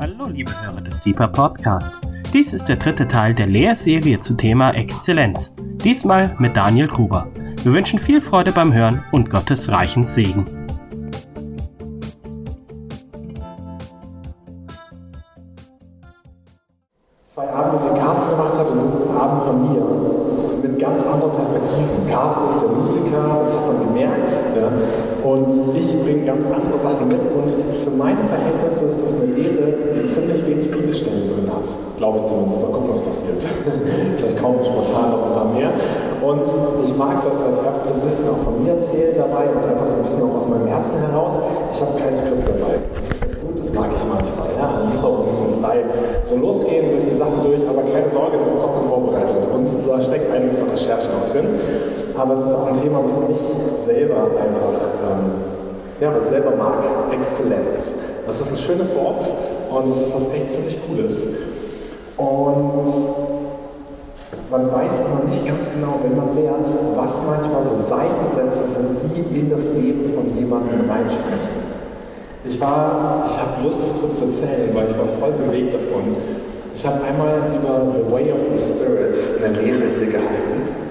Hallo liebe Hörer des Deeper Podcast. Dies ist der dritte Teil der Lehrserie zum Thema Exzellenz. Diesmal mit Daniel Gruber. Wir wünschen viel Freude beim Hören und Gottes reichen Segen. Aber es ist auch ein Thema, was mich selber einfach, ähm, ja, was selber mag, Exzellenz. Das ist ein schönes Wort und es ist was echt ziemlich Cooles. Und man weiß aber nicht ganz genau, wenn man lernt, was manchmal so Seitensätze sind, die in das Leben von jemandem reinsprechen. Ich war, ich habe Lust, das kurz zu erzählen, weil ich war voll bewegt davon. Ich habe einmal über The Way of the Spirit eine Lehre hier gehalten.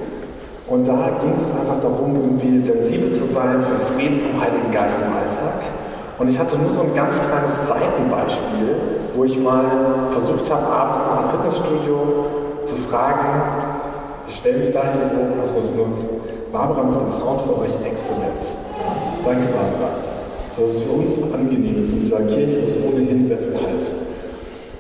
Und da ging es einfach darum, irgendwie sensibel zu sein für das Reden vom Heiligen Geist im Alltag. Und ich hatte nur so ein ganz kleines Seitenbeispiel, wo ich mal versucht habe, abends nach dem Fitnessstudio zu fragen, ich stelle mich dahin wo, achso, ist nur, Barbara macht den Sound für euch exzellent. Danke, Barbara. Dass es für uns angenehm ist in dieser Kirche, es ohnehin sehr viel Halt.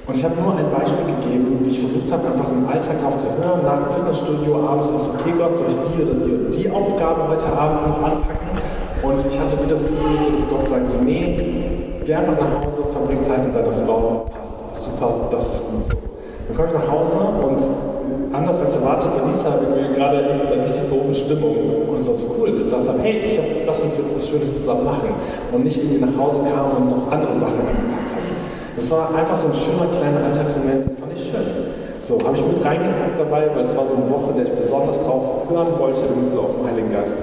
Und ich habe nur ein Beispiel gegeben, wie ich versucht habe, einfach im Alltag darauf zu hören, nach dem Fitnessstudio abends ist okay Gott, soll ich die oder die oder die Aufgabe heute Abend noch anpacken? Und ich hatte wieder das Gefühl, so, dass Gott sagt so, nee, geh einfach nach Hause, verbring Zeit mit deiner Frau, passt, super, das ist gut so. Dann komme ich nach Hause und anders als erwartet war Lisa irgendwie gerade mit einer richtig doofen Stimmung. Und es war so cool, dass ich gesagt habe, hey, ich hab, lass uns jetzt was Schönes zusammen machen. Und nicht irgendwie nach Hause kam und noch andere Sachen angepackt. Das war einfach so ein schöner kleiner Alltagsmoment, den fand ich schön. So, habe ich mit reingepackt dabei, weil es war so eine Woche, in der ich besonders drauf hören wollte, irgendwie so auf den Heiligen Geist.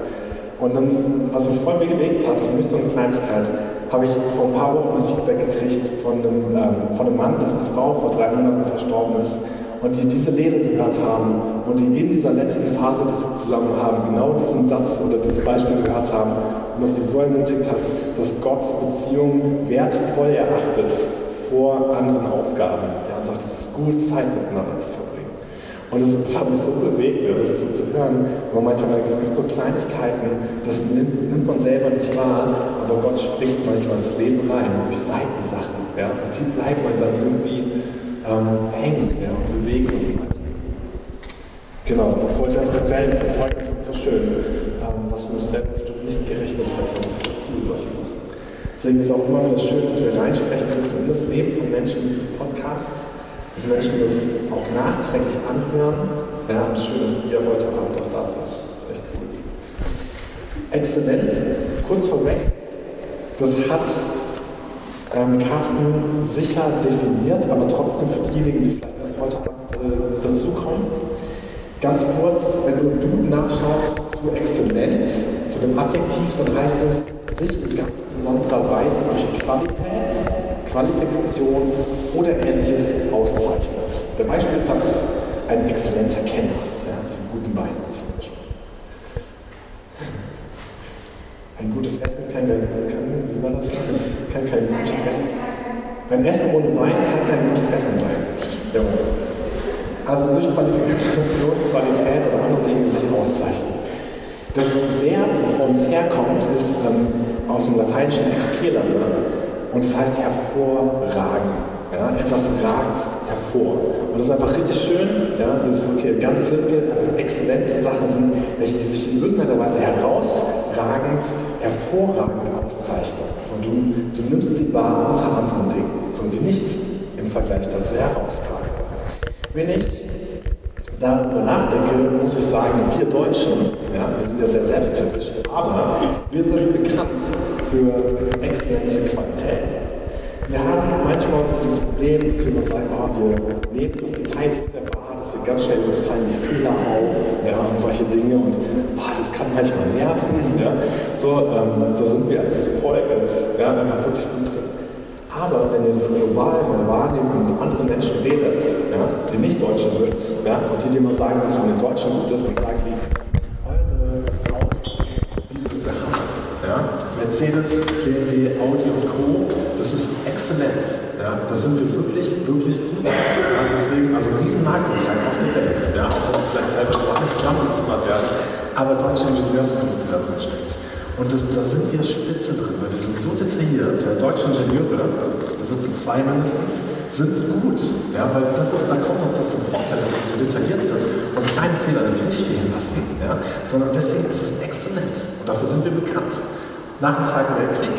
Und dann, was mich voll bewegt hat, für mich so eine Kleinigkeit, habe ich vor ein paar Wochen das Feedback gekriegt von einem, ähm, von einem Mann, dessen Frau vor drei Monaten verstorben ist und die diese Lehre gehört haben und die in dieser letzten Phase, die sie zusammen haben, genau diesen Satz oder dieses Beispiel gehört haben und das die so ermutigt hat, dass Gott Beziehungen wertvoll erachtet vor anderen Aufgaben. Ja, und sagt, es ist gut, Zeit miteinander zu verbringen. Und das, hat mich so bewegt, das zu, zu hören, wo man manchmal merkt, es gibt so Kleinigkeiten, das nimmt, nimmt, man selber nicht wahr, aber Gott spricht manchmal ins Leben rein, durch Seitensachen. Ja, und die bleibt man dann irgendwie ähm, hängen ja, und bewegen muss im Alltag. Genau, das wollte ich einfach erzählen, das Zeugnis wird so schön, ähm, was mich selber bestimmt nicht gerechnet hätte. Das ist so cool, solche Sachen. Deswegen ist auch immer wieder schön, dass wir reinsprechen dürfen in das Leben von Menschen mit diesem Podcast, dass Menschen das auch nachträglich anhören. Ja, und schön, dass ihr heute Abend auch da seid. Das ist echt cool. Exzellenz, kurz vorweg, das hat ähm, Carsten sicher definiert, aber trotzdem für diejenigen, die vielleicht erst heute Abend äh, dazukommen. Ganz kurz, wenn du im Duden nachschaust zu exzellent, dem Adjektiv, dann heißt es sich mit ganz besonderer Weise durch Qualität, Qualifikation oder ähnliches auszeichnet. Der Beispielsatz, ein exzellenter Kenner, ja, von guten Wein zum Beispiel. Ein gutes Essen kann, kann, wie war das? kann kein gutes Essen. Ein Essen ohne Wein kann kein gutes Essen sein. Jawohl. Also durch Qualifikation, Qualität oder andere Dinge sich auszeichnen. Das Verb, wo uns herkommt, ist ähm, aus dem Lateinischen excelere und das heißt hervorragen. Ja, etwas ragt hervor. Und das ist einfach richtig schön. Ja, das ist okay, ganz simpel, exzellente Sachen sind, welche die sich in irgendeiner Weise herausragend, hervorragend auszeichnen. So, du, du nimmst sie wahr unter anderen Dingen, so, die nicht im Vergleich dazu herausragen. Wenn ich darüber nachdenke, muss ich sagen, wir Deutschen, ja, wir sind ja sehr selbstkritisch, aber wir sind bekannt für exzellente Qualität. Wir haben manchmal so dieses Problem, dass wir immer sagen, oh, wir nehmen das Detail so sehr wahr, dass wir ganz schnell uns fallen die Fehler auf ja, und solche Dinge und oh, das kann manchmal nerven. Ja. So, ähm, da sind wir als Volk als, ja, einfach wirklich gut drin. Aber wenn ihr das global mal wahrnehmt und mit anderen Menschen redet, ja, die nicht Deutsche sind, ja, und die dir mal sagen, was von den Deutschen gut ist, dann sagen die, Mercedes, BMW, Audi und Co., das ist exzellent. Ja. Da sind wir wirklich, wirklich gut. Ja, deswegen, also riesen Marktanteil auf der Welt. Ja, auch wenn vielleicht teilweise alles zusammengezimmert werden, aber deutsche Ingenieurskunst, die da drin steckt. Und das, da sind wir spitze drin, weil wir sind so detailliert. Ja, deutsche Ingenieure, da sitzen zwei mindestens, sind gut. Ja, weil das ist, da kommt uns das zum Vorteil, dass wir so detailliert sind und keine Fehler nämlich nicht stehen lassen, ja, sondern deswegen ist es exzellent. Und dafür sind wir bekannt. Nach dem Zweiten Weltkrieg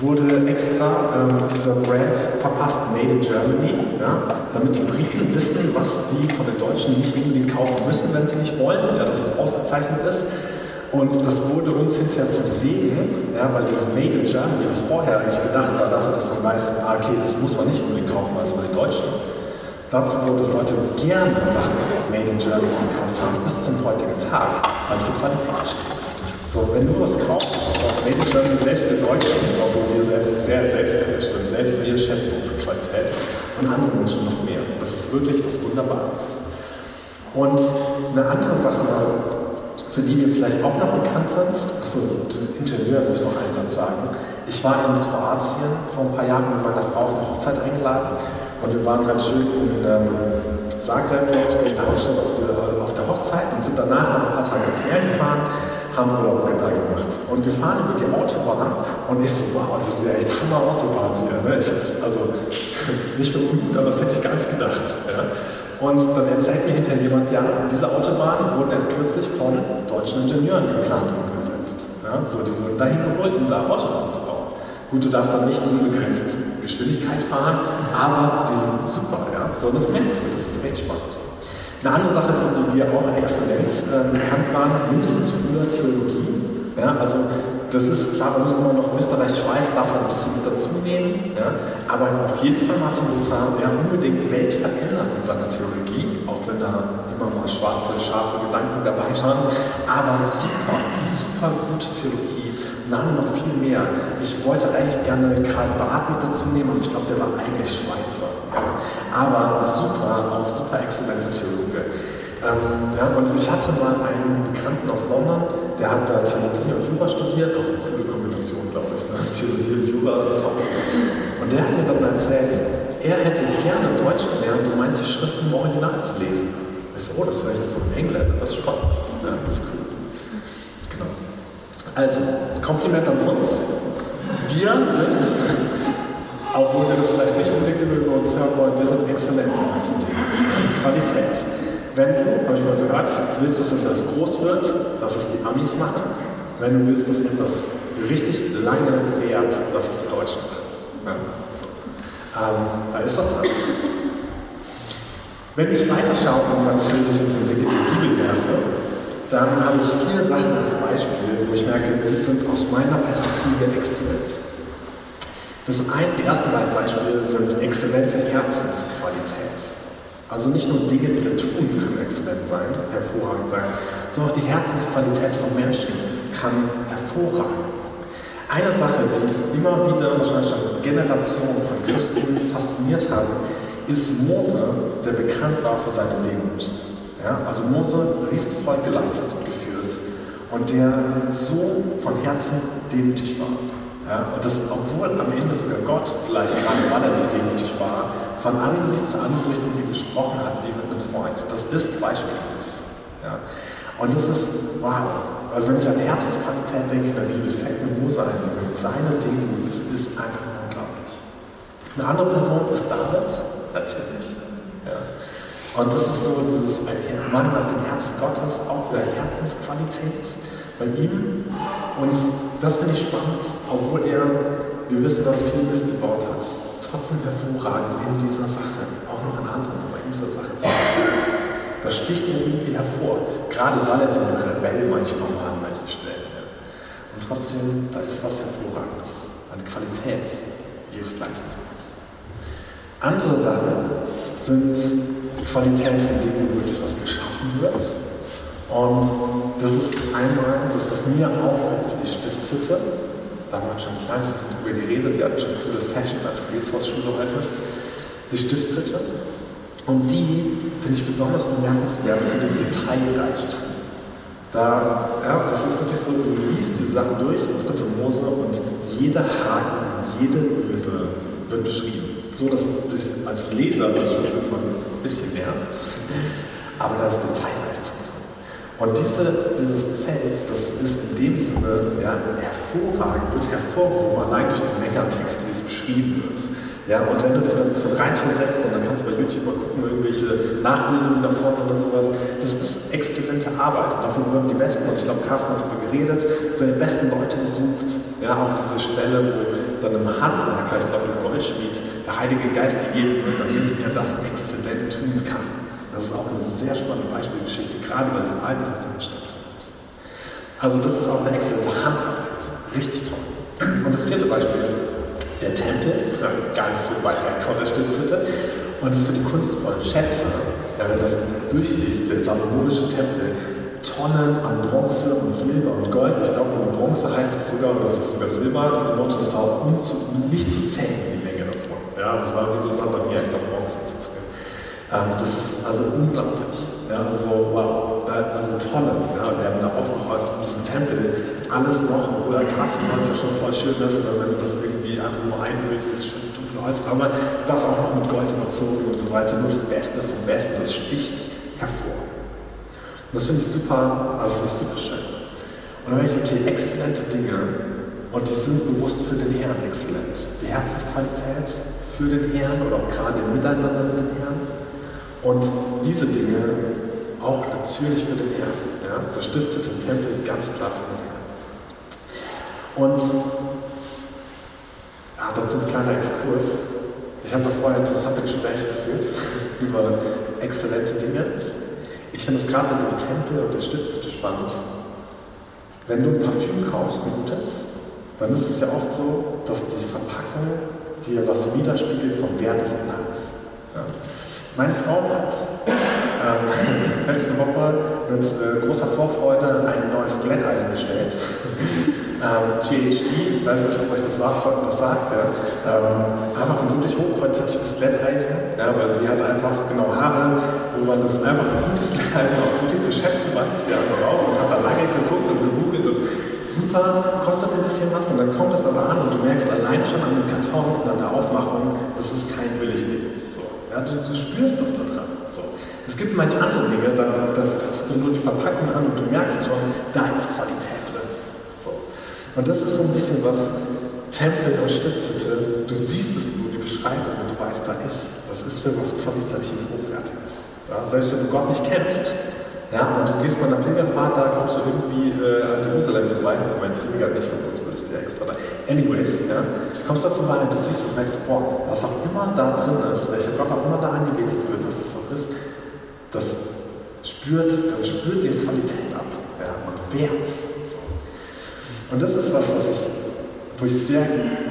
wurde extra ähm, dieser Brand verpasst, Made in Germany, ja, damit die Briten wissen, was sie von den Deutschen nicht unbedingt kaufen müssen, wenn sie nicht wollen, ja, dass es ausgezeichnet ist. Und das wurde uns hinterher zum Segen, ja, weil dieses Made in Germany, das vorher eigentlich gedacht war, dafür, dass man weiß, ah, okay, das muss man nicht unbedingt kaufen, weil es bei den Deutschen. Dazu wurde es Leute gerne Sachen Made in Germany gekauft haben, bis zum heutigen Tag, weil es für Qualität steht. So, wenn du was kaufst, auch in Germany selbst für Deutsche, obwohl wir selbst sehr selbstkritisch sind, selbst wir schätzen unsere Qualität und andere Menschen noch mehr. Das ist wirklich was Wunderbares. Und eine andere Sache für die wir vielleicht auch noch bekannt sind. Achso, Ingenieur muss ich noch einen Satz sagen. Ich war in Kroatien vor ein paar Jahren mit meiner Frau auf eine Hochzeit eingeladen und wir waren ganz schön in ähm, Zagreb, in der Hauptstadt auf der, auf der Hochzeit und sind danach noch ein paar Tage ins Meer gefahren haben Urlaub da gemacht. Und wir fahren über die Autobahn und ich so, wow, das ist ja echt Hammer Autobahn hier. Ne? Ich, also, nicht für ungut, aber das hätte ich gar nicht gedacht. Ja? Und dann erzählt mir hinterher jemand, ja, diese Autobahnen wurden erst kürzlich von deutschen Ingenieuren geplant und gesetzt. Ja, so, die wurden dahin geholt, um da Autobahnen zu bauen. Gut, du darfst dann nicht unbegrenzt Geschwindigkeit fahren, aber die sind super, ja. So, das merkst du, das ist echt spannend. Eine andere Sache, für die wir auch exzellent äh, bekannt waren, mindestens früher Theologie. Ja, also das ist klar, da müssen wir noch Österreich, Schweiz, darf ein bisschen mit dazu nehmen. Ja? Aber auf jeden Fall Martin Luther ja, unbedingt Welt verändert mit seiner Theologie, auch wenn da immer mal schwarze, scharfe Gedanken dabei waren. Aber super, super gute Theologie. Namen noch viel mehr. Ich wollte eigentlich gerne Karl Barth mit dazu nehmen, und ich glaube, der war eigentlich Schweizer. Aber super, auch super exzellente Theologe. Ähm, ja, und ich hatte mal einen Bekannten aus London, der hat da Theologie und Jura studiert, auch eine coole Kombination, glaube ich, ne? Theologie und Jura. Und der hat mir dann erzählt, er hätte gerne Deutsch gelernt, um manche Schriften im Original zu lesen. Ich so, oh, das höre ich jetzt von Engländer, das ist spannend. Ja, das ist cool. Genau. Also, Kompliment an uns. Wir sind, obwohl wir das vielleicht nicht unbedingt über uns hören wollen, wir sind exzellent in diesem Qualität. Wenn du, habe ich mal gehört, willst, dass also groß wird, lass es die Amis machen. Wenn du willst, dass etwas richtig lange währt, lass es die Deutschen machen. Ja. Ähm, da ist was dran. Wenn ich weiterschaue und natürlich ins Blick in die Bibel werfe, dann habe ich vier Sachen als Beispiel, wo ich merke, die sind aus meiner Perspektive exzellent. Das eine, die ersten beiden Beispiele sind exzellente Herzensqualität. Also nicht nur Dinge, die wir tun, können exzellent sein, hervorragend sein, sondern auch die Herzensqualität von Menschen kann hervorragend. Eine Sache, die immer wieder wahrscheinlich schon Generationen von Christen fasziniert haben, ist Mose, der bekannt war für seine Demut. Ja, also Mose ist voll geleitet und geführt und der so von Herzen demütig war. Ja, und das, obwohl am Ende sogar Gott, vielleicht gerade weil er so demütig war, von Angesicht zu Angesicht mit ihm gesprochen hat wie mit einem Freund. Das ist beispiellos. Ja. Und das ist, wow. Also wenn ich an Herzensqualität denke in der Bibel, fällt mir Mose ein. Seine Dinge, das ist einfach unglaublich. Eine andere Person ist David, natürlich. Ja. Und das ist so, dieses ein Mann nach dem Herzen Gottes, auch wieder Herzensqualität bei ihm. Und das finde ich spannend, obwohl er, wir wissen, dass er viel Mist gebaut hat trotzdem hervorragend in dieser Sache, auch noch in anderen, aber in dieser Sache Da sticht er irgendwie hervor, gerade weil er so ein Rebell manchmal war an manchen Stellen. Und trotzdem, da ist was Hervorragendes an Qualität, die es gleich so hat. Andere Sachen sind Qualität, von denen wirklich was geschaffen wird. Und das ist einmal, das, was mir auffällt, ist die Stiftshütte Da haben wir schon ein kleines bisschen drüber geredet. Wir hatten schon coole Sessions als Gebetshausschule heute. Die Stiftshütte. Und die finde ich besonders bemerkenswert für den Detailreichtum. Da, ja, das ist wirklich so, du liest die Sachen durch dritte Mose und jeder Haken, jede Öse wird beschrieben. So, dass das als Leser das schon ein bisschen nervt. Aber da ist Detailreichtum drin. Und diese, dieses Zelt, das ist in dem Sinne ja, hervorragend, wird hervorgehoben, allein durch den Megatext, wie es beschrieben wird. Ja, und wenn du dich dann ein bisschen reinversetzt, dann kannst du bei YouTube mal gucken, irgendwelche Nachbildungen davon oder sowas, das ist exzellente Arbeit. Davon wurden die Besten, und ich glaube, Carsten hat darüber geredet, die besten Leute gesucht. Ja, auch diese Stelle, wo dann im Handwerker, ich glaube im Goldschmied, der Heilige Geist gegeben wird, damit er das exzellent tun kann. Das ist auch eine sehr spannende Beispielgeschichte, gerade weil es im Alten Testament stattfindet. Also das ist auch eine exzellente Handarbeit. Richtig toll. Und das vierte Beispiel der Tempel, gar nicht so weit weg von der Stiftshütte. Und das für die kunstvollen Schätze, ja, wenn das durchliest, der salomonische Tempel, Tonnen an Bronze und Silber und Gold. Ich glaube, mit Bronze heißt es sogar, und das ist sogar Silber, nach dem Motto, das war nicht zu zählen, die Menge davon. Ja, das war wie so Sand am Meer, ich glaube, Bronze ist es. Ähm, das ist also unglaublich. Ja, also, wow, also Tonnen ja, werden da aufgehäuft um diesen Tempel. Alles noch, obwohl der Katzenholz ja schon voll schön ist, wenn du das irgendwie einfach nur einhüllst, das schöne dunkle Holz, aber das auch noch mit Gold überzogen und so weiter. Nur das Beste vom Besten, das sticht hervor. Und das finde ich super, also finde ich super schön. Und dann merke ich, okay, exzellente Dinge und die sind bewusst für den Herrn exzellent. Die Herzensqualität für den Herrn oder auch gerade im Miteinander mit dem Herrn. Und diese Dinge auch natürlich für den Herrn. Ja? So stützt den Tempel ganz klar für den Herrn. Und ja, dazu ein kleiner Exkurs. Ich habe vorher interessante Gespräche geführt über exzellente Dinge. Ich finde es gerade mit dem Tempel und der Stiftshütte spannend. Wenn du ein Parfüm kaufst, ein gutes, dann ist es ja oft so, dass die Verpackung dir was widerspiegelt vom Wert des Inhalts. Meine Frau hat ähm, letzte Woche mit äh, großer Vorfreude ein neues Glätteisen bestellt. Ähm, GHD, ich weiß nicht, ob euch das, was sagt, ja, ähm, einfach ein wirklich hochqualitatives Glätteisen, ja, weil sie hat einfach genau Haare, wo man das einfach ein gutes Glätteisen auch wirklich zu schätzen weiß, ja, drauf und hat da lange geguckt und gegoogelt und super, kostet ein bisschen was und dann kommt das aber an und du merkst allein schon an dem Karton und an der Aufmachung, das ist kein Billigding. So, ja, du, du spürst das da dran. So. Es gibt manche andere Dinge, da, da fasst du nur die Verpackung an und du merkst schon, da ist Qualität und das ist so ein bisschen was Tempel und Stiftshütte, du siehst es nur, die Beschreibung, und du weißt, da ist, das ist für was qualitativ Hochwertiges. Ja, selbst wenn du Gott nicht kennst, ja, und du gehst mal nach Pilgerfahrt, da kommst du irgendwie äh, an Jerusalem vorbei, mein Pilger nicht, von uns ja extra da. Anyways, ja, kommst da vorbei und du siehst das merkst, boah, was auch immer da drin ist, welcher Gott auch immer da angebetet wird, was das auch ist, das spürt, das spürt den Qualität ab ja, und Wert. Und das ist was, was ich, wo ich sehr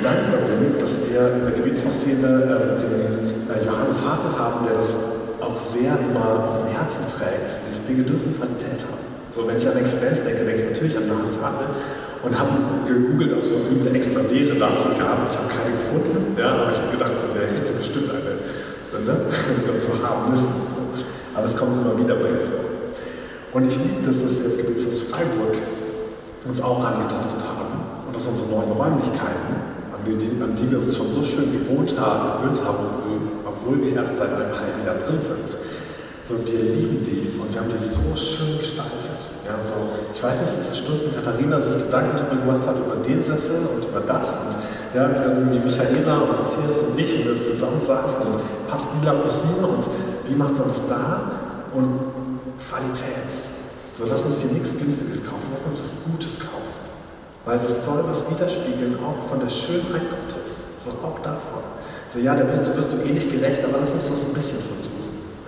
dankbar bin, dass wir in der Gebetshausszene äh, den äh, Johannes Harte haben, der das auch sehr immer auf dem Herzen trägt. Diese Dinge dürfen Qualität haben. So, wenn ich an Exzellenz denke, denke ich natürlich an Johannes Harte und habe gegoogelt, ob es von eine extra Lehre dazu gab. Ich habe keine gefunden, ja, aber ich habe gedacht, so, der hätte bestimmt eine ne, dazu haben müssen. So. Aber es kommt immer wieder bei mir vor. Und ich liebe das, dass wir als Gebetshaus Freiburg uns auch angetastet haben. Und das sind unsere neuen Räumlichkeiten, an die, an die wir uns schon so schön gewohnt haben, gewöhnt haben, obwohl wir erst seit einem halben Jahr drin sind. So, wir lieben die und wir haben die so schön gestaltet. Ja, so, ich weiß nicht, wie viele Stunden Katharina sich Gedanken darüber gemacht hat, über den Sessel und über das. Und ja, wie dann irgendwie Michaela und Matthias und ich und wir zusammensaßen und passt die Lampe hier und wie macht man das da? Und Qualität. So, lass uns hier nichts Günstiges kaufen, lass uns was Gutes kaufen. Weil das soll was widerspiegeln, auch von der Schönheit Gottes. So, auch davon. So, ja, so wirst du eh nicht gerecht, aber lass uns das ein bisschen versuchen.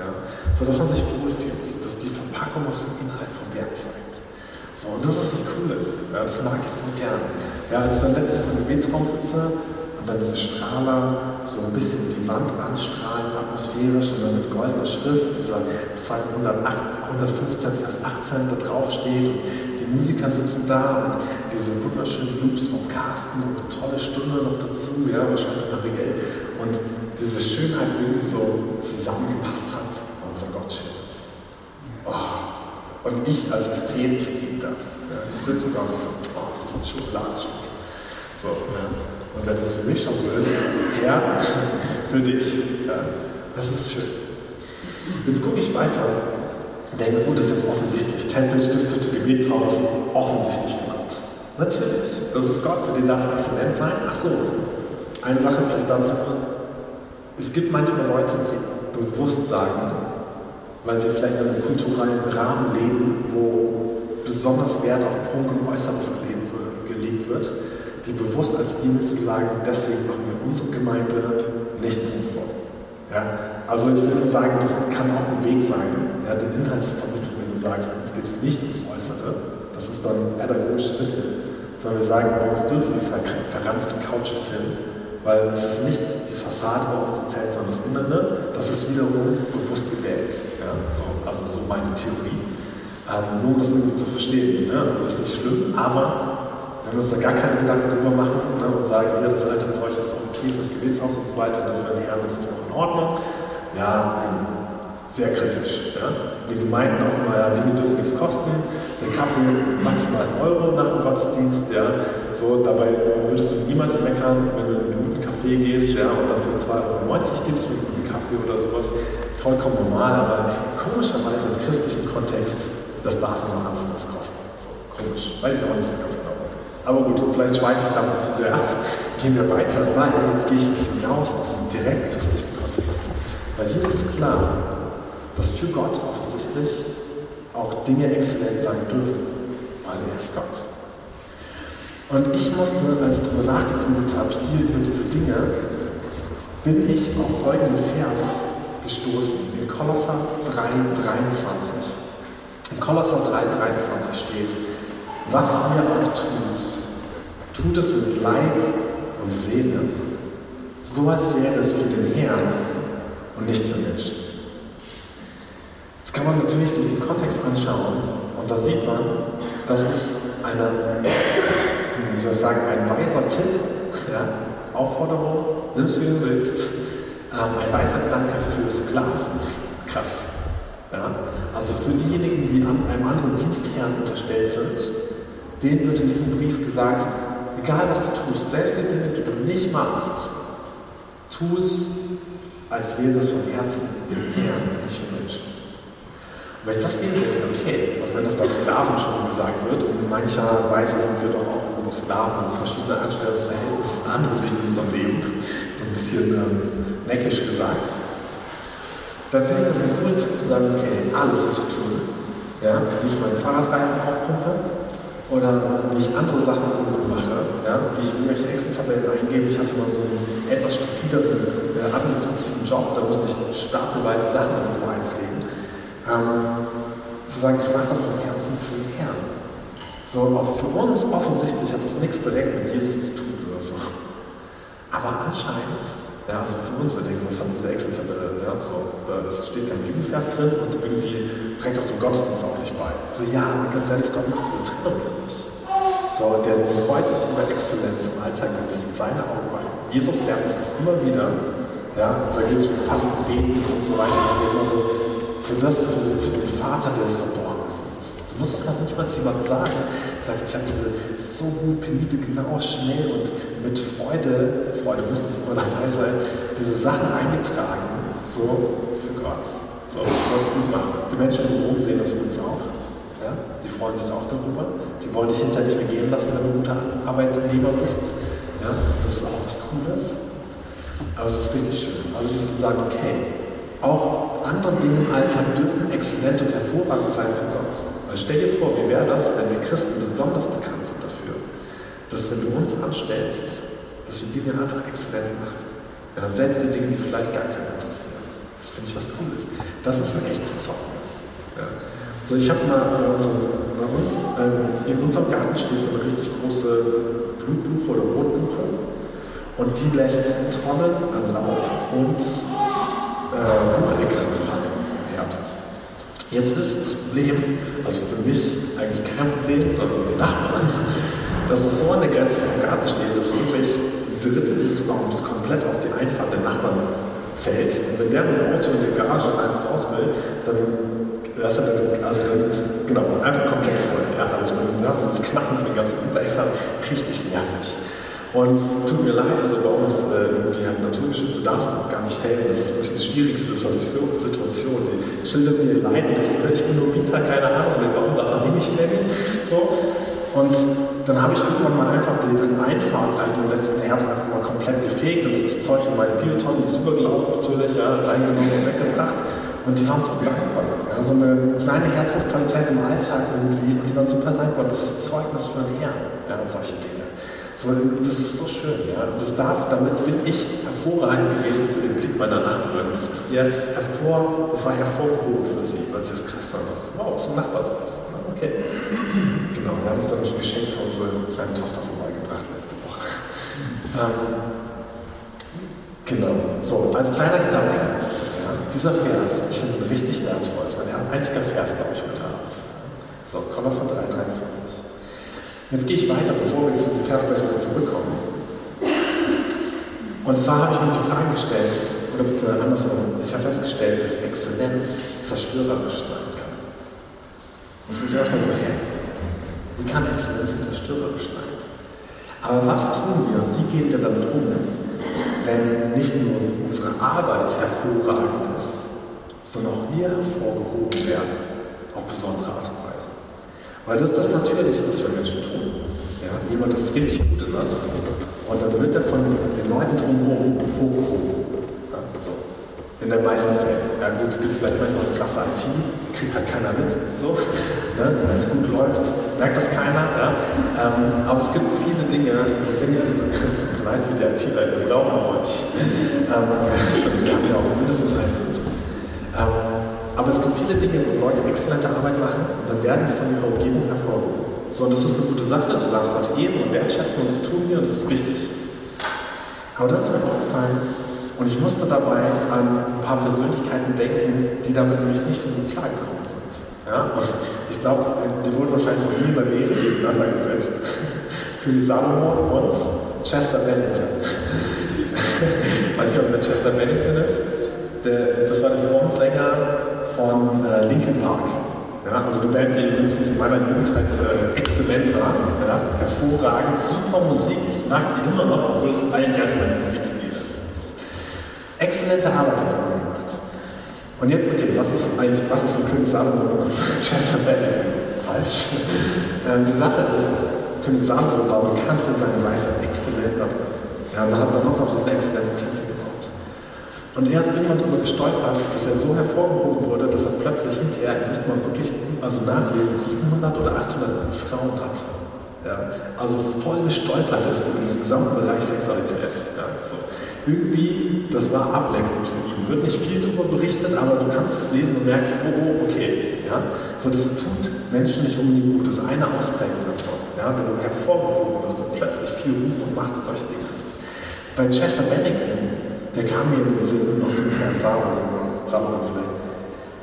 Ja? So, dass man sich wohlfühlt, dass die Verpackung aus dem Inhalt vom Wert zeigt. So, und das ist was Cooles. Ja, das mag ich so gern. Ja, als ich dann letztens im Gebetsraum sitze und dann diese Strahler so ein bisschen die Wand anstrahlen, atmosphärisch und dann mit goldener Schrift, dieser Psalm 115, Vers 18 da drauf steht und die Musiker sitzen da und diese wunderschönen Loops vom Carsten und eine tolle Stunde noch dazu, ja, wahrscheinlich Marielle. Und diese Schönheit irgendwie so zusammengepasst hat, weil unser Gott schön ist. Oh. Und ich als Ästhet, ich liebe das. Ja, ich sitze da und so, oh, das ist ein Schokoladenstück. So, ja. Und wenn das für mich schon so ist, ja, für dich, ja, das ist schön. Jetzt gucke ich weiter denke, gut, das ist jetzt offensichtlich. Tempel, Stiftshütte, Gebetshaus, offensichtlich für Gott. Natürlich. Das ist Gott, für den darf es exzellent sein. Ach so, eine Sache vielleicht dazu. Es gibt manchmal Leute, die bewusst sagen, weil sie vielleicht in einem kulturellen Rahmen leben, wo besonders Wert auf Prunk und Äußeres gelegt wird, die bewusst als Stilmittel sagen, deswegen machen wir unsere Gemeinde nicht prunkvoll. Ja? Also ich nur sagen, das kann auch ein Weg sein, ja, den Inhalt zu vermitteln, wenn du sagst, es geht nicht ums Äußere, das ist dann pädagogisches Mittel, sondern wir sagen, bei uns dürfen die verranzten Couches hin, weil es ist nicht die Fassade bei uns, die zählt, sondern das Innere, das ist wiederum bewusst gewählt. So, also so meine Theorie. Ähm, nur um das irgendwie zu verstehen. Ne? Das ist nicht schlimm, aber wenn wir uns da gar keine Gedanken drüber machen ne, und sagen, hier, das alte Zeug ist noch okay fürs Gebetshaus und so weiter, dafür die Herren ist das noch in Ordnung. Ja, sehr kritisch. Ja? Die Gemeinden auch immer, ja, Dinge dürfen nichts kosten, der Kaffee maximal einen Euro nach dem Gottesdienst, ja, so, dabei würdest du niemals meckern, wenn du in einen guten Kaffee gehst, ja, und dafür 2,90 Euro gibst für einen guten Kaffee oder sowas, vollkommen normal, aber komischerweise im christlichen Kontext, das darf immer alles das kosten. So, komisch, weiß ich auch nicht so ganz genau. Aber gut, vielleicht schweife ich damit zu sehr ab. Gehen wir weiter, weil jetzt gehe ich ein bisschen raus aus dem direkt christlichen Kontext. Weil hier ist es klar, dass für Gott offensichtlich auch Dinge exzellent sein dürfen, weil er ist Gott. Und ich musste, als ich darüber nachgegründet habe, hier über diese Dinge, bin ich auf folgenden Vers gestoßen, in Kolosser 3,23. In Kolosser 3,23 steht, was ihr auch tut, tut es mit Leib und Seele, so als wäre es für den Herrn und nicht für Menschen. Jetzt kann man natürlich sich den Kontext anschauen und da sieht man, das ist eine, wie soll ich sagen, ein weiser Tipp, ja, Aufforderung, nimmst wie du willst, ein weiser Gedanke für Sklaven. Krass. Ja? Also für diejenigen, die an einem anderen Dienstherrn unterstellt sind, denen wird in diesem Brief gesagt, egal was du tust, selbst die Dinge, die du nicht machst, tu es, als wäre das vom Herzen dem Herrn, nicht für Menschen. Weil ich das lese, okay, also wenn das da Sklaven schon gesagt wird, und mancher Weise sind wir doch auch irgendwo Sklaven und verschiedene Anstellungsverhältnisse, andere Dinge in unserem Leben, so ein bisschen ähm, neckisch gesagt, dann finde ich das eine Tipp zu sagen, okay, alles was wir tun, ja, wie ich meinen Fahrradreifen aufpumpe, oder wie ich andere Sachen mache, ja, wie ich irgendwelche Excel-Tabellen eingebe. Ich hatte mal so einen etwas stupideren äh, administrativen Job, da musste ich stapelweise Sachen irgendwo einpflegen ähm, zu sagen, ich mache das vom Herzen für den Herrn. So, für uns offensichtlich hat das nichts direkt mit Jesus zu tun oder so. Aber anscheinend, ja, also für uns, wir denken, was haben diese Excel-Tabelle, ja, so, da steht kein Bibelvers drin und irgendwie trägt das zum Gottesdienst auch nicht bei. So, ja, ganz ehrlich, Gott macht diese Trennung nicht. So, der freut sich über Exzellenz im Alltag, wir müssen seine Augen machen. Jesus lernt uns das immer wieder. Ja, da geht es um Fasten, Beten und so weiter. Er immer so, für das, für, für den Vater, der es verborgen ist. Du musst das noch nicht mal jemand sagen. Das heißt, ich habe diese so gut, penibel, genau, schnell und mit Freude, Freude muss nicht immer dabei sein, diese Sachen eingetragen, so für Gott. So, ich wollte es gut machen. Die Menschen in Rom sehen das übrigens auch. Ja? Die freuen sich auch darüber. Die wollen dich hinterher nicht mehr gehen lassen, wenn du ein guter Arbeitnehmer bist. Ja? Das ist auch was Cooles. Aber es ist richtig schön. Also, das zu sagen, okay, auch andere Dinge im Alltag dürfen exzellent und hervorragend sein für Gott. Weil stell dir vor, wie wäre das, wenn wir Christen besonders bekannt sind dafür, dass wenn du uns anstellst, dass wir Dinge einfach exzellent machen. Ja, selbst die Dinge, die vielleicht gar keinen interessieren. Das finde ich was Cooles. Das ist ein echtes Zeugnis. Ja. So, ich habe mal bei, unserem, bei uns, ähm, in unserem Garten steht so eine richtig große Blutbuche oder Rotbuche und die lässt Tonnen an Laub und äh, Bucheckern fallen. Jetzt ist das Problem, also für mich eigentlich kein Problem, sondern für die Nachbarn, dass es so an der Grenze vom Garten steht, dass wirklich ein Drittel dieses Baums komplett auf die Einfahrt der Nachbarn fällt. Und wenn der mit dem Auto in die Garage rein raus will, dann, also dann ist genau einfach komplett voll. Ja, alles, du hast das Knacken von den ganzen Übereckern richtig nervig. Und tut mir leid, dieser Baum ist äh, irgendwie halt naturgeschützt, du darfst nicht fällen. Das ist wirklich eine schwierige Situation. Die schildert mir leid und ich, ich bin nur Mieter, keine Ahnung, den Baum darf man eh nicht fällen. So. Und dann habe ich irgendwann mal einfach den Einfahrt halt im letzten Herbst einfach mal komplett gefegt und das Zeug in meine Biotonnen ist übergelaufen natürlich, ja, reingenommen und weggebracht. Und die waren so dankbar. Ja, so eine kleine Herzensqualität im Alltag irgendwie und die waren super dankbar. Das ist Zeugnis für den Herrn, ja, solche Dinge. So, das ist so schön, ja. Das darf, damit bin ich hervorragend gewesen für den Blick meiner Nachbarin. Das ist ihr hervor, das war hervorgehoben für sie, weil sie das krass war. Wow, ein Nachbar ist das? Okay. Genau, wir haben uns dann ein Geschenk von unserer kleinen Tochter vorbeigebracht letzte Woche. Ähm, genau, so, als kleiner Gedanke. Ja, dieser Vers, ich finde ihn richtig wertvoll. Das ist mein einziger Vers, glaube ich, heute Abend. So, Kolosser 3, 23. Jetzt gehe ich weiter, bevor wir zu diesem Vers gleich wieder zurückkommen. Und zwar habe ich mir die Frage gestellt, oder beziehungsweise andersrum, ich habe festgestellt, dass Exzellenz zerstörerisch sein kann. Das ist erstmal so, hä? Wie kann Exzellenz zerstörerisch sein? Aber was tun wir und wie gehen wir damit um, wenn nicht nur unsere Arbeit hervorragend ist, sondern auch wir hervorgehoben werden auf besondere Art und Weise? Weil das ist das Natürliche, was wir Menschen tun. Jemand ist richtig gut in was und dann wird er von den Leuten drumherum hochgehoben. Ja, so. In den meisten Fällen. Ja gut, es gibt vielleicht manchmal eine klasse IT, die kriegt halt keiner mit. So. Ne? Wenn es gut läuft, merkt das keiner. Ja? Ähm, aber es gibt viele Dinge, wo sind ja, es tut mir leid wie die ITler, wir brauchen euch. Ähm, stimmt, wir haben ja auch mindestens einen sitzen. Ähm, aber es gibt viele Dinge, wo Leute exzellente Arbeit machen und dann werden die von ihrer Umgebung hervorgehoben. So, und das ist eine gute Sache. Du darfst Gott ehren und wertschätzen und das tun wir und das ist wichtig. Aber dann ist mir aufgefallen, und ich musste dabei an ein paar Persönlichkeiten denken, die damit nämlich nicht so gut klargekommen sind. Ja? Und ich glaube, die wurden wahrscheinlich noch nie in der Lehre nebeneinander gesetzt. König Salomo und Chester Bennington. weißt du, wer Chester Bennington ist? Der, das war der Frontsänger von äh, Linkin Park. Ja, also eine Band, die mindestens in meiner Jugend halt äh, exzellent war. Ja, hervorragend, super Musik. Ich mag die immer noch, obwohl es eigentlich gar nicht mein Musikstil ist. Exzellente Arbeit hat er gemacht. Und jetzt, okay, was ist eigentlich, was ist für König Salomo und Chester Bennington? Falsch. Ähm, die Sache ist, König Salomo war bekannt für seine Weisheit exzellent. Ja, da hat er noch diesen exzellenten und er ist irgendwann darüber gestolpert, dass er so hervorgehoben wurde, dass er plötzlich hinterher, müsste man wirklich also nachlesen, 700 oder 800 Frauen hatte. Ja, also voll gestolpert ist über diesen gesamten Bereich Sexualität. Ja, so. Irgendwie, das war ablenkend für ihn. Wird nicht viel darüber berichtet, aber du kannst es lesen und merkst, oh, oh okay. Ja? So, das tut Menschen nicht unbedingt gut. Das ist eine Ausprägung davon. Ja? Wenn du hervorgehoben wirst und plötzlich viel Ruhm und Macht und solche Dinge hast. Bei Chester Bennington der kam mir in den Sinn, noch viel mehr Salomon, Salomon vielleicht.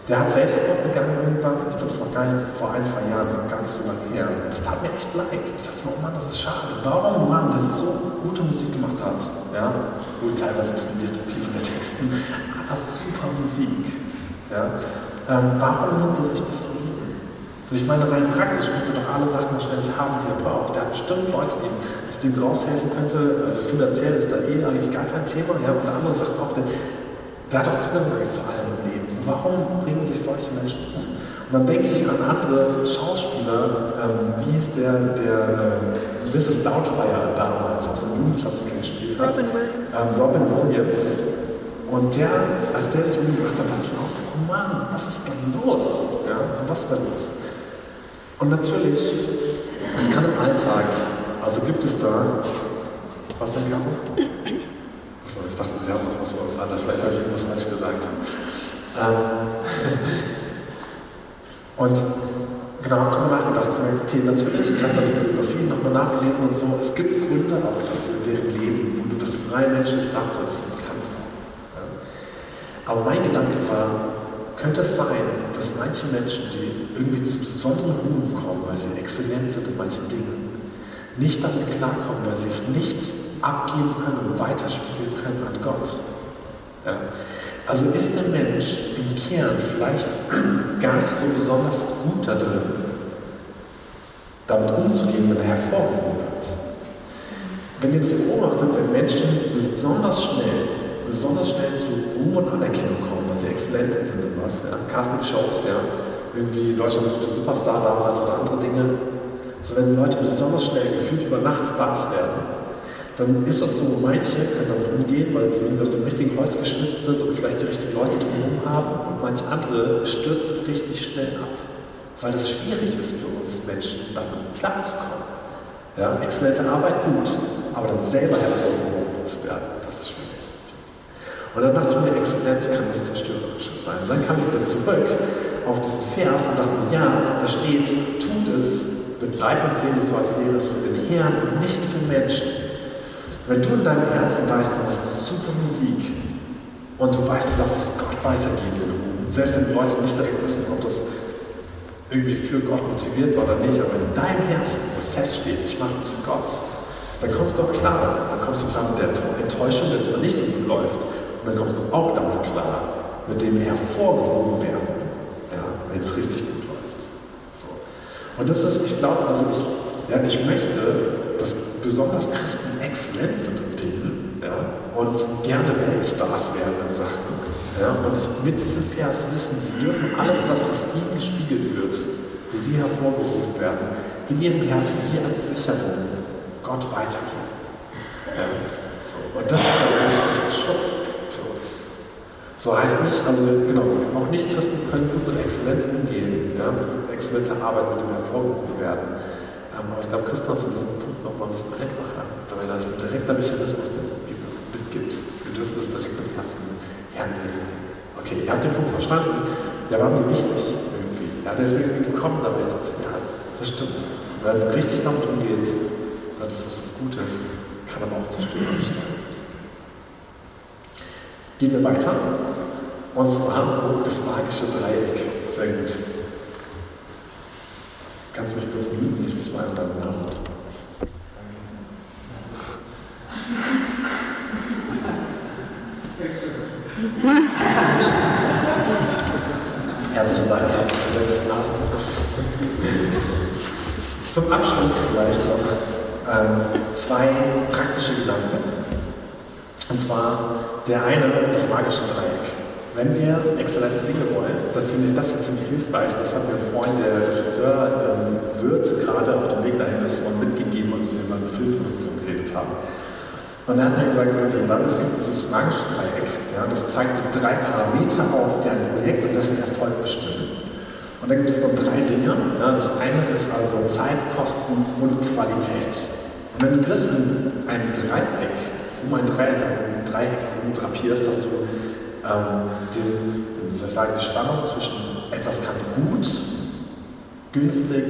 Der hat Selbstmord begangen irgendwann, ich glaube, es war gar nicht vor ein, zwei Jahren, gar nicht so lange her. Das tat mir echt leid. Ich dachte so, oh Mann, das ist schade. Warum ein Mann, der so gute Musik gemacht hat, ja, wohl teilweise ein bisschen destruktiv in den Texten, aber super Musik, ja, ähm, warum nimmt er sich das Leben? Also ich meine, rein praktisch könnte doch alle Sachen wahrscheinlich haben, die er braucht. Der hat bestimmt Leute, die das Ding raushelfen könnte. Also finanziell ist da eh eigentlich gar kein Thema. Ja, und andere Sachen auch. Der, der hat doch Zugang zu allem im Leben. So, warum bringen sich solche Menschen um? Und dann denke ich an andere Schauspieler, ähm, wie es der, der äh, Mrs. Doubtfire damals aus dem Jugendklassiker gespielt hat. Robin Williams. Ähm, Robin Williams. Und der, als der sich umgebracht hat, dachte ich mir auch so, oh Mann, was ist denn los? Ja, so was ist da los? Und natürlich, das kann im Alltag, also gibt es da, was denn, Caro? Achso, ich dachte, Sie haben noch was über das vielleicht habe ich irgendwas falsch gesagt. Ähm, und genau, habe ich nachgedacht, okay, natürlich, ich habe da die Biografie nochmal nachgelesen und so, es gibt Gründe auch dafür, deren Leben, wo du das freie Menschen nicht nachvollziehen kannst. Ja. Aber mein Gedanke war, könnte es sein, dass manche Menschen, die irgendwie zu besonderen Ruhm kommen, weil sie exzellent sind in manchen Dingen, nicht damit klarkommen, weil sie es nicht abgeben können und weiterspiegeln können an Gott. Ja. Also ist der Mensch im Kern vielleicht gar nicht so besonders gut da drin, damit umzugehen, wenn er hervorgehoben wird. Wenn ihr das beobachtet, wenn Menschen besonders schnell, besonders schnell zu Ruhm und Anerkennung kommen, dass sie exzellent sind in was, ja, Casting-Shows, ja, irgendwie Deutschland ist der Superstar damals oder andere Dinge, so wenn Leute besonders schnell gefühlt über Nacht Stars werden, dann ist das so, manche können damit umgehen, weil sie aus dem richtigen Holz geschnitzt sind und vielleicht die richtigen Leute drumherum haben und manche andere stürzen richtig schnell ab, weil es schwierig ist für uns Menschen, damit klarzukommen. Ja, exzellente Arbeit gut, aber dann selber hervorgehoben zu werden. Und dann dachte ich mir, Exzellenz kann was Zerstörerisches sein. Und dann kam ich wieder zurück auf diesen Vers und dachte mir, ja, da steht, tut es, betreibt und seht so, als wäre es für den Herrn und nicht für Menschen. Wenn du in deinem Herzen weißt, du hast super Musik und du weißt, du darfst es Gott weitergeben, den Ruhm, selbst wenn die Leute nicht direkt wissen, ob das irgendwie für Gott motiviert war oder nicht, aber in deinem Herzen das feststeht, ich mache das für Gott, dann kommst du auch klar Dann kommst du klar mit der Enttäuschung, wenn es mal nicht so gut läuft. Dann kommst du auch damit klar, mit dem hervorgehoben werden, ja, wenn es richtig gut läuft. So. Und das ist, ich glaube, also ich, ja, ich möchte, dass besonders Christen exzellent sind in Dingen ja, und gerne Weltstars werden in Sachen. Ja, und mit diesem Vers wissen, sie dürfen alles das, was ihnen gespiegelt wird, wie sie hervorgehoben werden, in ihrem Herzen wie als Sicherung Gott weitergeben. Ja, so. Und das ist Schutz für uns. So heißt nicht, also genau, auch nicht Christen können gut mit Exzellenz umgehen, ja, mit exzellenter Arbeit mit dem hervorgehoben werden. Ähm, aber ich glaube, Christen haben es in diesem Punkt noch mal ein bisschen einfacher, weil da ist ein direkter Mechanismus, der es mitgibt. Wir dürfen das direkt im ersten Herrn. Okay, ihr habt den Punkt verstanden. Der war mir wichtig irgendwie. Ja, der ist mir irgendwie gekommen, aber ich dachte, ja, das stimmt. Wenn man richtig damit umgeht, dann ist das was Gutes, kann aber auch zerstörerisch sein. Gehen wir weiter. Und zwar das magische Dreieck. Sehr gut. Kannst du mich kurz muten? Ich muss mal an deine Nase. Herzlichen Dank, Nase. Zum Abschluss vielleicht noch ähm, zwei praktische Gedanken. Und zwar der eine, das magische Dreieck. Wenn wir exzellente Dinge wollen, dann finde ich das ziemlich hilfreich. Das hat mir ein Freund, der Regisseur ähm, wird, gerade auf dem Weg dahin ist, mal mitgegeben, als wir über eine Filmproduktion geredet haben. Und er hat mir gesagt, okay, dann es gibt dieses magische Dreieck. Ja, das zeigt drei Parameter auf, die ein Projekt und dessen Erfolg bestimmen. Und da gibt es noch drei Dinge. Ja, das eine ist also Zeit, Kosten und Qualität. Und wenn du das in ein Dreieck, um ein Dreieck, ein Dreieck drapierst, dass du ähm, die, wie soll ich sagen, die Spannung zwischen etwas kann gut, günstig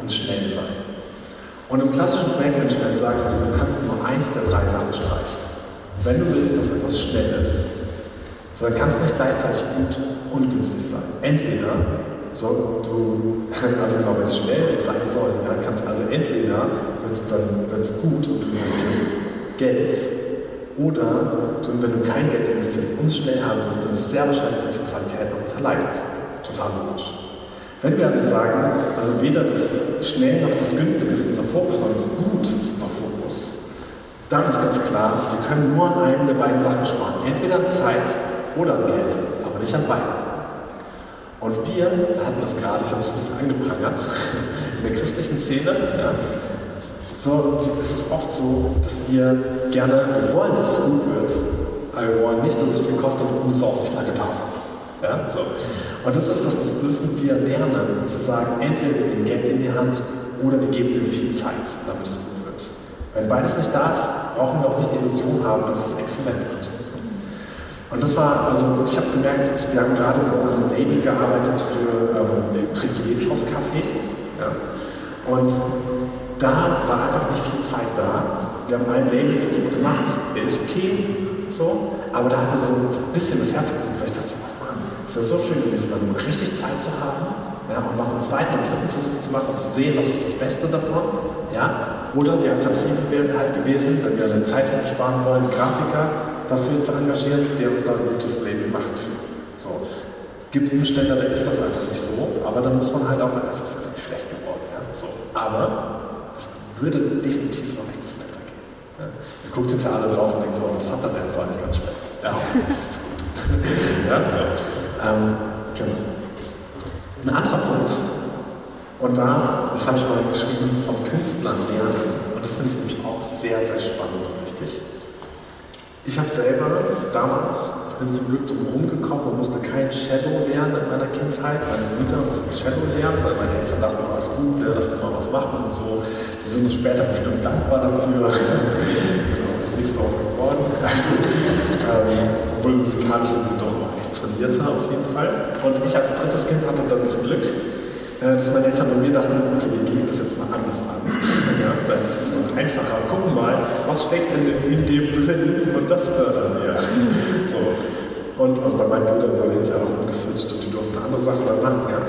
und schnell sein. Und im klassischen Projektmanagement sagst du, du kannst nur eins der drei Sachen streichen. Wenn du willst, dass etwas schnell ist, so dann kann es nicht gleichzeitig gut und günstig sein. Entweder so, du, also genau, wenn es schnell sein soll, ja, kannst also entweder wird es dann wird's gut und du investierst Geld oder wenn du kein Geld investierst und schnell haben wirst, dann ist sehr wahrscheinlich, dass die Qualität darunter leidet. Total logisch. Wenn wir also sagen, also weder das schnell noch das günstige ist unser Fokus, sondern das gut ist unser Fokus, dann ist ganz klar, wir können nur an einem der beiden Sachen sparen. Entweder an Zeit oder an Geld, aber nicht an beiden. Und wir hatten das gerade, ich habe es ein bisschen angeprangert, in der christlichen Szene, ja, so es ist oft so, dass wir gerne, wollen, dass es gut wird, aber wir wollen nicht, dass es viel kostet und es auch nicht lange dauert. Ja, so. Und das ist was, das dürfen wir lernen, zu sagen, entweder wir nehmen Geld in die Hand oder wir geben ihm viel Zeit, damit es gut wird. Wenn beides nicht da ist, brauchen wir auch nicht die Illusion haben, dass es exzellent wird. Und das war, also ich habe gemerkt, wir haben gerade so an einem Label gearbeitet für ähm, Gebetshaus-Café. Ja. Und da war einfach nicht viel Zeit da. Wir haben einen Labelversuch gemacht, der ist okay, so, aber da haben wir so ein bisschen das Herz geblutet, weil ich dachte, oh Mann, es wäre so schön gewesen, dann richtig Zeit zu haben ja, und noch einen zweiten und dritten Versuch zu machen und zu sehen, was ist das Beste davon. Ja, Oder die Alternative wäre halt gewesen, wenn wir eine Zeit hätten sparen wollen, Grafiker dafür zu engagieren, der uns da ein gutes Leben macht. So. Gibt Umstände, da ist das einfach nicht so, aber dann muss man halt auch, also es ist nicht schlecht geworden, ja. So. Aber würde definitiv noch exzellenter gehen. Ja. Ihr guckt hinter alle drauf und denkt so, was hat er denn? Das war nicht ganz schlecht. Ja, ist gut. ja, so. Ähm, genau. Ein anderer Punkt, und da, das habe ich mal geschrieben, von Künstlern lernen. Und das finde ich nämlich auch sehr, sehr spannend und wichtig. Ich habe selber damals, bin zum Glück drum rumgekommen und musste kein Shadow lernen in meiner Kindheit. Meine Brüder mussten Shadow lernen, weil meine Eltern dachten, alles gut, lass dir mal was machen und so. Die sind uns später bestimmt dankbar dafür. Nichts draus geworden. ähm, obwohl musikalisch sind sie doch noch echt trainierter auf jeden Fall. Und ich als drittes Kind hatte dann das Glück, äh, dass meine Eltern bei mir dachten, okay, wir gehen das jetzt mal anders an. Ja, vielleicht ist es noch einfacher. Gucken mal, was steckt denn in dem drin und das fördern wir. So. Und also bei meinen Brüdern wurde jetzt ja auch umgeswitcht und die durften andere Sachen dann machen. Ja.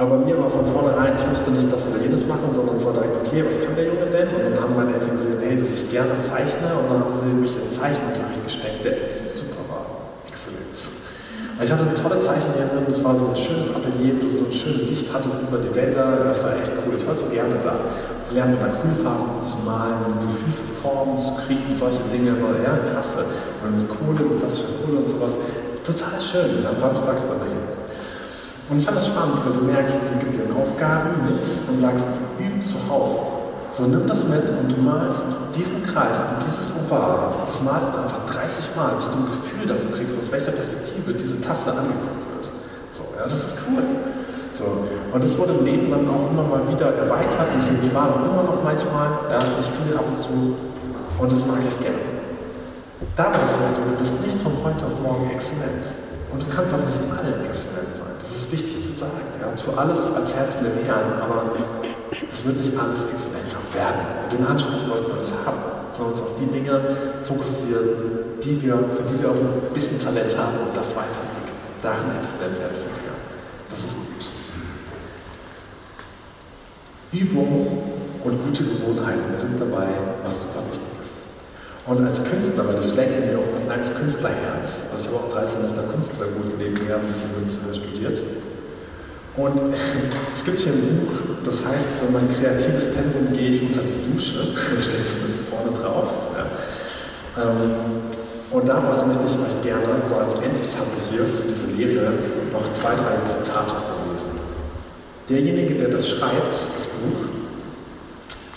Aber mir war von vornherein, ich musste nicht das oder jenes machen, sondern es war direkt, okay, was kann der Junge denn? Und dann haben meine Eltern gesehen, hey, dass ich gerne zeichne und dann haben sie mich in Zeichenunterricht gesteckt, der super war. Exzellent. Ich hatte eine tolle Zeichenlehrerin, das war so ein schönes Atelier, wo du so eine schöne Sicht hattest über die Wälder, das war echt cool, ich war so gerne da. Ich lerne mit Acrylfarben zu malen, Gefühl für Formen zu kriegen, solche Dinge, war ja klasse. Und mit Kohle, mit klassischer Kohle und sowas, total schön, ja, samstags hin. Und ich fand das spannend, weil du merkst, sie gibt dir Aufgaben mit und sagst, üb zu Hause. So nimm das mit und du malst diesen Kreis und dieses Oval, das malst du einfach 30 Mal, bis du ein Gefühl dafür kriegst, aus welcher Perspektive diese Tasse angeguckt wird. So, ja, das ist cool. So, und es wurde im Leben dann auch immer mal wieder erweitert, deswegen ich male immer noch manchmal, ja, nicht viel ab und zu, und das mag ich gerne. Dabei ist es so, du bist nicht von heute auf morgen exzellent. Und du kannst auch nicht in allem exzellent sein. Das ist wichtig zu sagen. Ja. Tu alles als Herzen im Herrn, aber es wird nicht alles exzellenter werden. Den Anspruch sollten wir nicht haben, sondern uns auf die Dinge fokussieren, die wir, für die wir auch ein bisschen Talent haben und das weiterentwickeln. Darin exzellent werden für dich. Das ist gut. Übung und gute Gewohnheiten sind dabei, was super wichtig. Und als Künstler, weil das schlägt mir auch ein als Künstlerherz, also ich habe auch drei Semester Kunstpädagogik nebenher ein bisschen studiert. Und es gibt hier ein Buch, das heißt, für mein kreatives Pensum gehe ich unter die Dusche. Das steht zumindest vorne drauf. Ja. Ähm, und daraus möchte ich euch gerne so als Endetappe hier für diese Lehre noch zwei, drei Zitate vorlesen. Derjenige, der das schreibt, das Buch,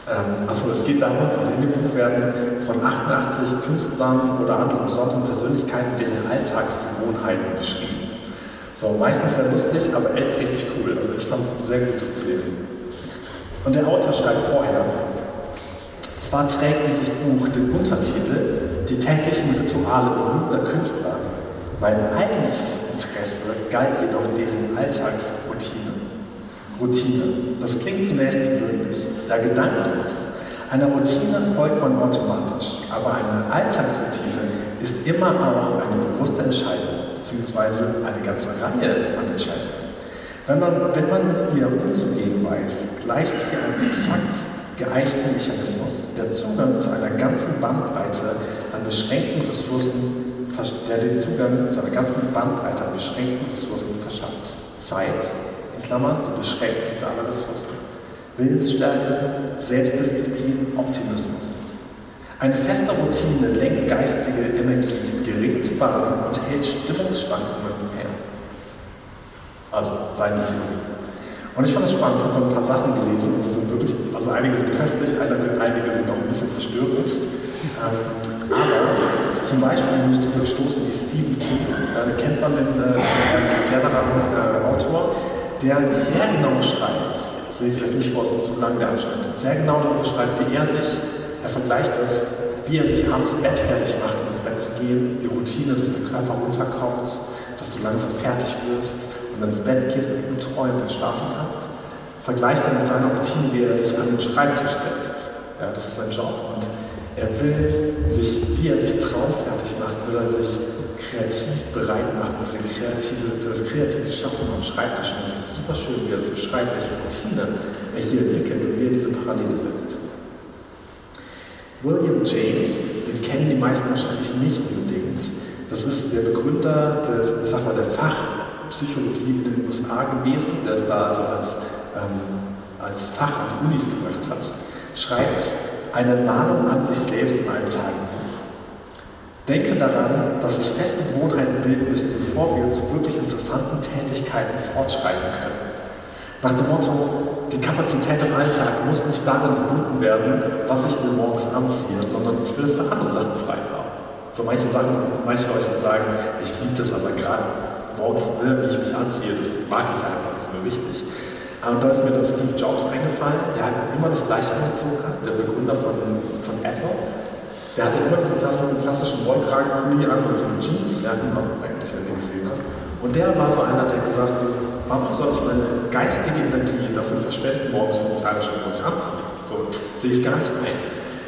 ähm, also es geht darum, also in dem Buch werden von 88 Künstlern oder anderen besonderen Persönlichkeiten deren Alltagsgewohnheiten beschrieben. So, meistens sehr lustig, aber echt richtig cool. Also ich fand es sehr gut, das zu lesen. Und der Autor schreibt vorher, zwar trägt dieses Buch den Untertitel Die täglichen Rituale berühmter Künstler. Mein eigentliches Interesse galt jedoch deren Alltagsroutine. Routine. Das klingt zunächst gewöhnlich, ja gedankenlos. Einer Routine folgt man automatisch, aber eine Alltagsroutine ist immer auch eine bewusste Entscheidung, beziehungsweise eine ganze Reihe an Entscheidungen. Wenn man, wenn man mit ihr umzugehen weiß, gleicht sie einem exakt geeichten Mechanismus, der Zugang zu einer ganzen Bandbreite an beschränkten Ressourcen, der den Zugang zu einer ganzen Bandbreite an beschränkten Ressourcen verschafft. Zeit, in Klammern, die beschränkteste aller Ressourcen. Willensstärke, Selbstdisziplin, Optimismus. Eine feste Routine lenkt geistige Energie in geregelte Bahnen und hält Stimmungsschwankungen fern. Also seine Theorie. Und ich fand es spannend, habe ein paar Sachen gelesen und die sind wirklich, also einige sind köstlich, einige sind auch ein bisschen verstörend. Ähm, aber zum Beispiel bin ich gestoßen wie Stephen King, äh, kennt man, den äh, cleveren äh, Autor, der sehr genau schreibt, das lese ich euch nicht vor, es ist zu lang der Abschnitt, sehr genau darüber schreibt, wie er sich, er vergleicht das, wie er sich abends Bett fertig macht, um ins Bett zu gehen, die Routine, dass der Körper runterkommt, dass du langsam fertig wirst und dann ins Bett gehst und gut träumen und schlafen kannst. Vergleicht er mit seiner Routine, wie er sich an den Schreibtisch setzt. Ja, das ist sein Job. Und er will sich, wie er sich traumfertig macht, will er sich kreativ bereit machen für, den kreative, für das kreative Schaffen am Schreibtisch. Und das ist super schön, wie er das beschreibt, welche Routine er hier entwickelt und wie er diese Parallele setzt. William James, den kennen die meisten wahrscheinlich nicht unbedingt. Das ist der Begründer des, ich sag mal, der Fachpsychologie in den USA gewesen, der es da also als, ähm, als Fach an Unis gebracht hat, schreibt eine Mahnung an sich selbst in einem Tagebuch. Denke daran, dass sich feste Gewohnheiten bilden müssen, bevor wir zu wirklich interessanten Tätigkeiten fortschreiten können. Nach dem Motto, die Kapazität im Alltag muss nicht darin gebunden werden, was ich mir morgens anziehe, sondern ich will es für andere Sachen frei haben. So manche Sachen, manche Leute sagen, ich liebe das aber gerade morgens, ne, wie ich mich anziehe, das mag ich einfach, das ist mir wichtig. Und da ist mir dann Steve Jobs eingefallen, der immer das Gleiche angezogen hat, der Begründer von, von Apple. Der hatte immer diesen klassischen, klassischen Wollkragenpulli an und so Jeans, ja, immer eigentlich, wenn du gesehen hast. Und der war so einer, der gesagt hat, warum soll ich meine geistige Energie dafür verschwenden, morgens vom Kleiderschrank muss ich anziehen? So, sehe ich gar nicht ein.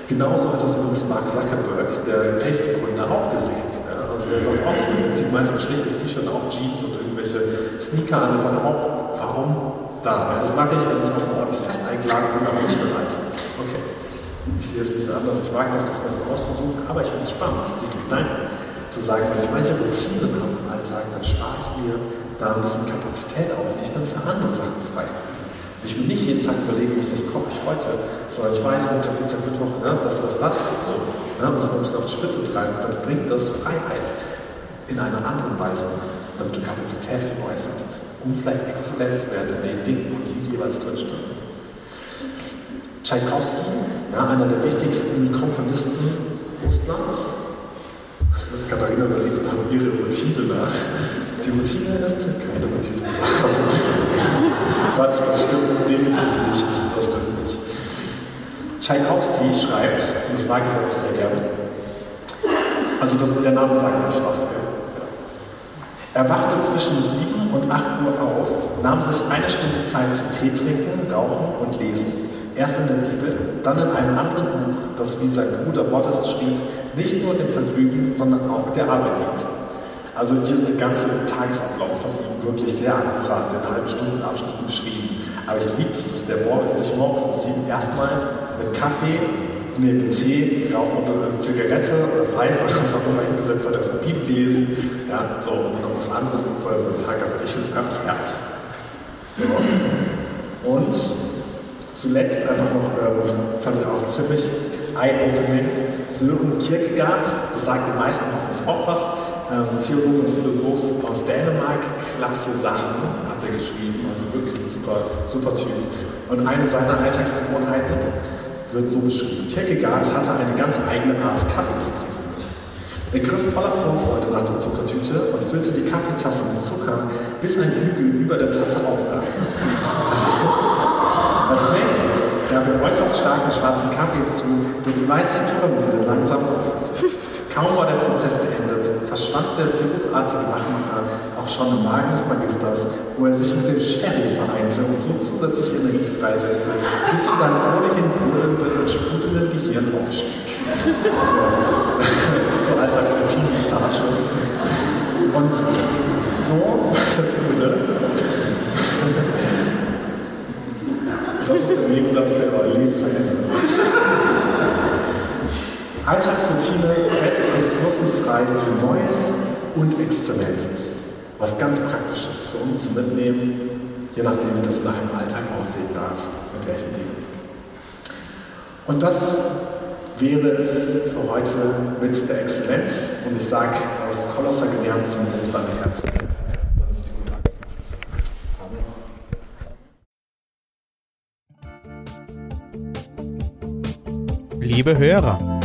Genauso hat das übrigens Mark Zuckerberg, der Facebook-Gründer, auch gesehen. Ja, also der sagt auch so, der zieht meistens schlichtes T-Shirt, auch Jeans und irgendwelche Sneaker an. Der sagt auch, warum da? Das mache ich, wenn ich auf ein ordentliches Fest eingeladen bin, aber nicht einen Okay. Ich sehe es ein bisschen anders. Ich mag das, das mal auszusuchen, aber ich finde es spannend, diesen Gedanken zu sagen, wenn ich manche Routinen habe im Alltag, dann spare ich mir da ein bisschen Kapazität auf, die ich dann für andere Sachen frei habe. Ich will nicht jeden Tag überlegen muss, was koche ich heute, sondern ich weiß, Montag, Dienstag, Mittwoch, ne, das, das, das, so, ne, muss man ein bisschen auf die Spitze treiben, dann bringt das Freiheit in einer anderen Weise, damit du Kapazität für hast, um vielleicht Exzellenz zu werden in den Dingen, die jeweils drinstehen. Tschaikowski, ja, einer der wichtigsten Komponisten Russlands, das Katharina überlegt also ihre Routine nach. Die Routine ist keine Routine. Also, Quatsch, das stimmt definitiv nicht. Das stimmt nicht. Tschaikowski schreibt, und das mag ich auch sehr gerne, also das, der Name sagt mir was, gell? Er wachte zwischen 7 und 8 Uhr auf, nahm sich eine Stunde Zeit zum Tee trinken, rauchen und lesen. Erst in der Bibel, dann in einem anderen Buch, das wie sein Bruder Modest schrieb, nicht nur dem Vergnügen, sondern auch der Arbeit dient. Also hier ist der ganze Tagesablauf von ihm wirklich sehr akkurat, in halben Stunden Abschnitten beschrieben. Aber ich liebe es, dass der morgen, sich morgens um sieben erstmal mit Kaffee, mit Tee, Rauch und Zigarette oder Pfeife was auch immer hingesetzt hat, erstmal Bibel lesen, ja, so, und noch was anderes, bevor er so einen Tag hat. Ich finde es einfach herrlich. So. Und zuletzt einfach noch, ähm, fand ich auch ziemlich eye-opening, Sören Kierkegaard, das sagt die meisten hoffentlich auch was, ähm, Theologe und Philosoph aus Dänemark, klasse Sachen hat er geschrieben, also wirklich ein super, super Typ. Und eine seiner Alltagsgewohnheiten wird so beschrieben. Kierkegaard hatte eine ganz eigene Art, Kaffee zu trinken. Er griff voller Vorfreude nach der Zuckertüte und füllte die Kaffeetasse mit Zucker, bis ein Hügel über der Tasse aufragte. Als nächstes gab er äußerst starken schwarzen Kaffee zu, der die weiße Pyramide langsam auflöste. Kaum war der Prozess beendet, verschwand der sirupartige Wachmacher auch schon im Magen des Magisters, wo er sich mit dem Sherry vereinte und so zusätzlich Energie freisetzte, die zu seinem ohnehin brodelnden und sprudelnden Gehirn aufstieg. Also, zu Alltagsroutine unter Abschluss. Und so, das Gute, das ist der Nebensatz, der euer Leben verändert. Alltagsroutine setzt Ressourcen frei für Neues und Exzellentes. Was ganz Praktisches für uns zu mitnehmen, je nachdem, wie das in einem Alltag aussehen darf, mit welchen Dingen. Und das wäre es für heute mit der Exzellenz. Und ich sage aus Kolosser gelernt zum gut Amen. Liebe Hörer,